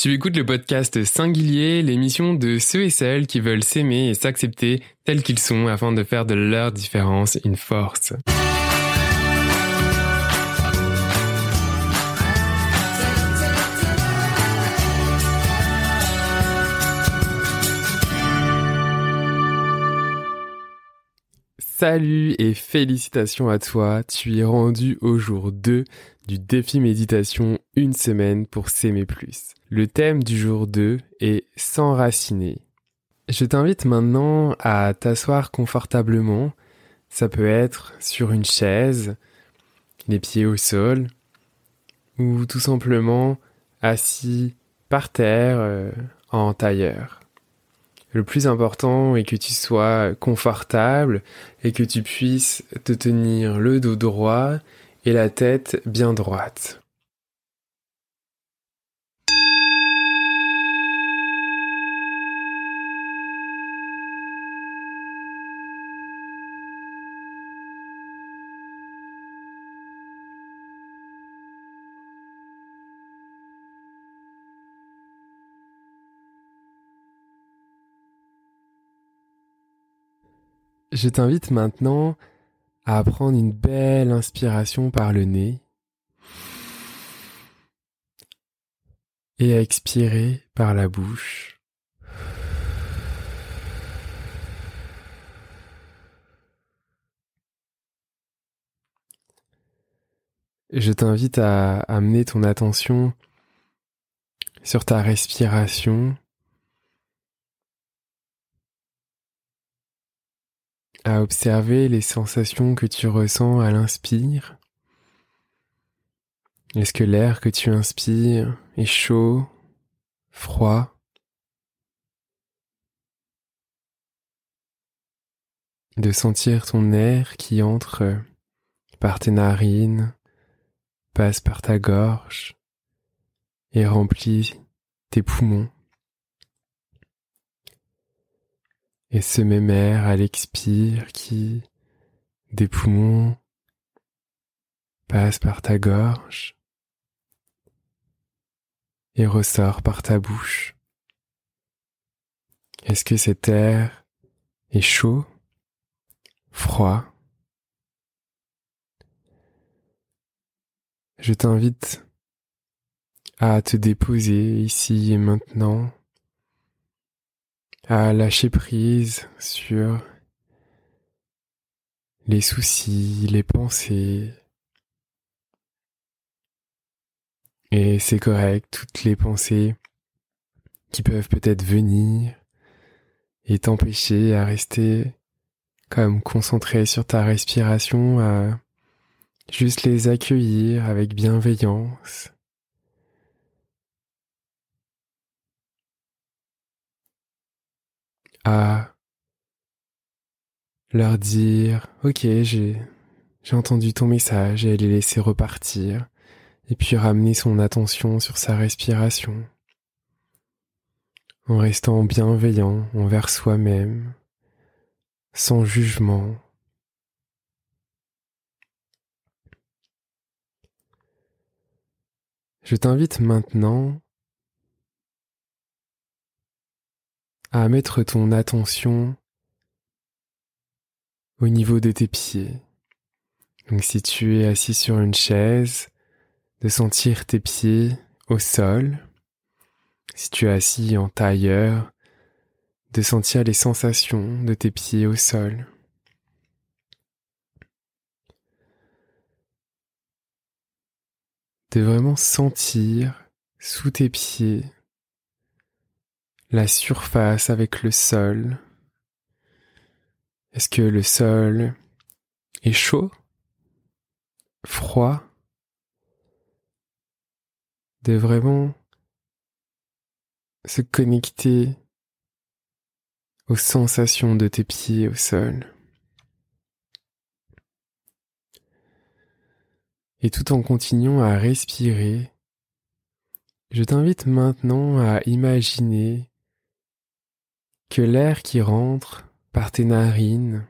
Tu écoutes le podcast Singulier, l'émission de ceux et celles qui veulent s'aimer et s'accepter tels qu'ils sont afin de faire de leur différence une force. Salut et félicitations à toi, tu es rendu au jour 2 du défi méditation une semaine pour s'aimer plus. Le thème du jour 2 est s'enraciner. Je t'invite maintenant à t'asseoir confortablement. Ça peut être sur une chaise, les pieds au sol, ou tout simplement assis par terre euh, en tailleur. Le plus important est que tu sois confortable et que tu puisses te tenir le dos droit et la tête bien droite. Je t'invite maintenant à prendre une belle inspiration par le nez et à expirer par la bouche. Je t'invite à amener ton attention sur ta respiration à observer les sensations que tu ressens à l'inspire. Est-ce que l'air que tu inspires est chaud, froid? De sentir ton air qui entre par tes narines, passe par ta gorge et remplit tes poumons. Et ce même air à l'expire qui, des poumons, passe par ta gorge et ressort par ta bouche. Est-ce que cet air est chaud, froid? Je t'invite à te déposer ici et maintenant à lâcher prise sur les soucis, les pensées. Et c'est correct, toutes les pensées qui peuvent peut-être venir et t'empêcher à rester comme concentré sur ta respiration, à juste les accueillir avec bienveillance à leur dire ok j'ai j'ai entendu ton message et les laisser repartir. Et puis ramener son attention sur sa respiration. En restant bienveillant envers soi-même sans jugement. Je t'invite maintenant à mettre ton attention au niveau de tes pieds. Donc si tu es assis sur une chaise, de sentir tes pieds au sol. Si tu es assis en tailleur, de sentir les sensations de tes pieds au sol. De vraiment sentir sous tes pieds la surface avec le sol. Est-ce que le sol est chaud, froid, de vraiment se connecter aux sensations de tes pieds au sol. Et tout en continuant à respirer, je t'invite maintenant à imaginer que l'air qui rentre par tes narines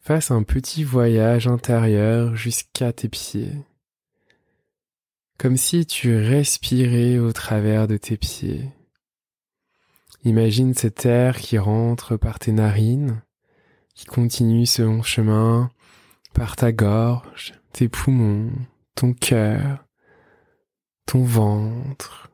fasse un petit voyage intérieur jusqu'à tes pieds, comme si tu respirais au travers de tes pieds. Imagine cet air qui rentre par tes narines, qui continue long chemin par ta gorge, tes poumons, ton cœur, ton ventre,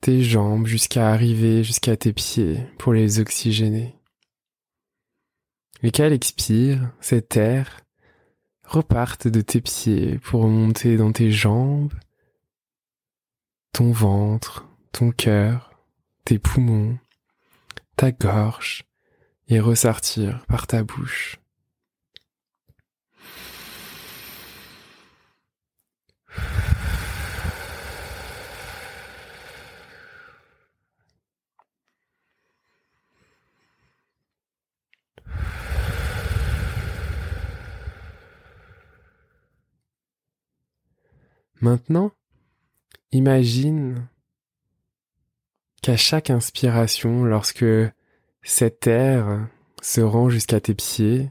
tes jambes jusqu'à arriver jusqu'à tes pieds pour les oxygéner. Lesquels expire, cet air repartent de tes pieds pour remonter dans tes jambes, ton ventre, ton cœur, tes poumons, ta gorge et ressortir par ta bouche. Maintenant, imagine qu'à chaque inspiration, lorsque cet air se rend jusqu'à tes pieds,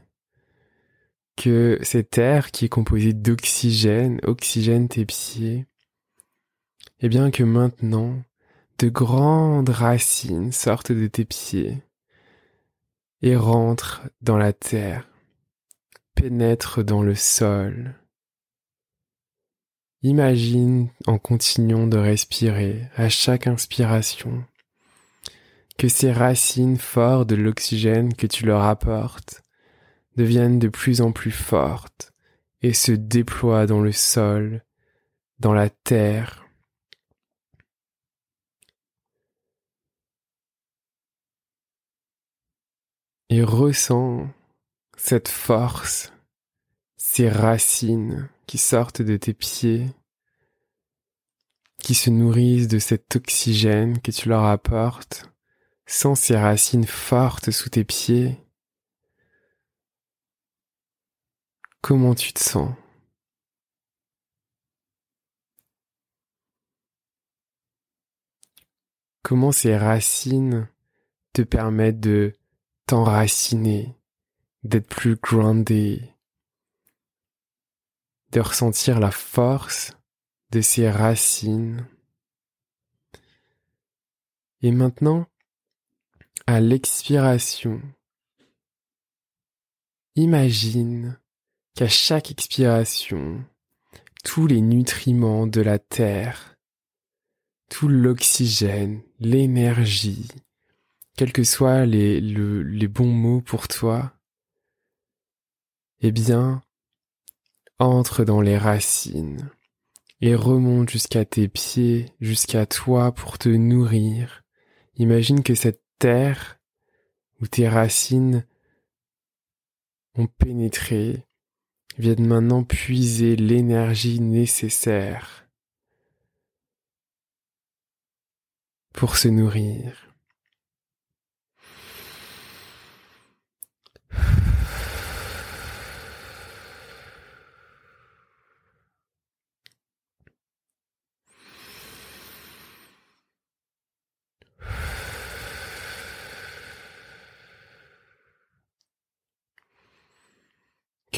que cet air qui est composé d'oxygène oxygène tes pieds, et bien que maintenant, de grandes racines sortent de tes pieds et rentrent dans la terre, pénètrent dans le sol, Imagine en continuant de respirer à chaque inspiration que ces racines fortes de l'oxygène que tu leur apportes deviennent de plus en plus fortes et se déploient dans le sol, dans la terre. Et ressens cette force, ces racines qui sortent de tes pieds, qui se nourrissent de cet oxygène que tu leur apportes, sans ces racines fortes sous tes pieds. Comment tu te sens? Comment ces racines te permettent de t'enraciner, d'être plus groundé, de ressentir la force de ses racines. Et maintenant, à l'expiration, imagine qu'à chaque expiration, tous les nutriments de la terre, tout l'oxygène, l'énergie, quels que soient les, bons mots pour toi, eh bien, entre dans les racines et remonte jusqu'à tes pieds, jusqu'à toi pour te nourrir. Imagine que cette terre où tes racines ont pénétré viennent maintenant puiser l'énergie nécessaire pour se nourrir.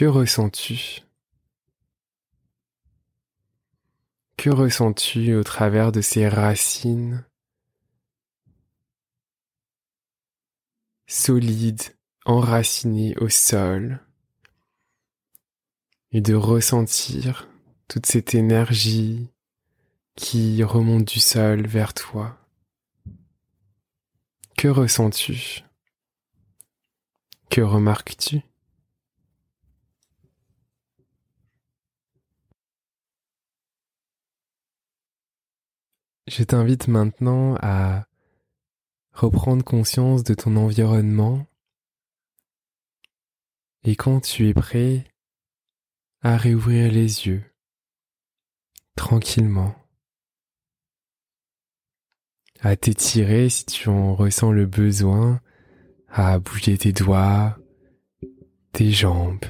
Que ressens-tu? Que ressens-tu au travers de ces racines? Solides, enracinées au sol. Et de ressentir toute cette énergie qui remonte du sol vers toi. Que ressens-tu? Que remarques-tu? Je t'invite maintenant à reprendre conscience de ton environnement. Et quand tu es prêt à réouvrir les yeux. Tranquillement, à t'étirer si tu en ressens le besoin, à bouger tes doigts, tes jambes.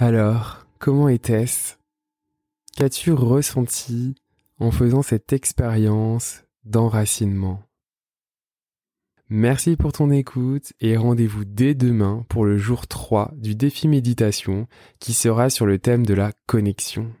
Alors, comment était-ce Qu'as-tu ressenti en faisant cette expérience d'enracinement? Merci pour ton écoute et rendez-vous dès demain pour le jour 3 du défi méditation qui sera sur le thème de la connexion.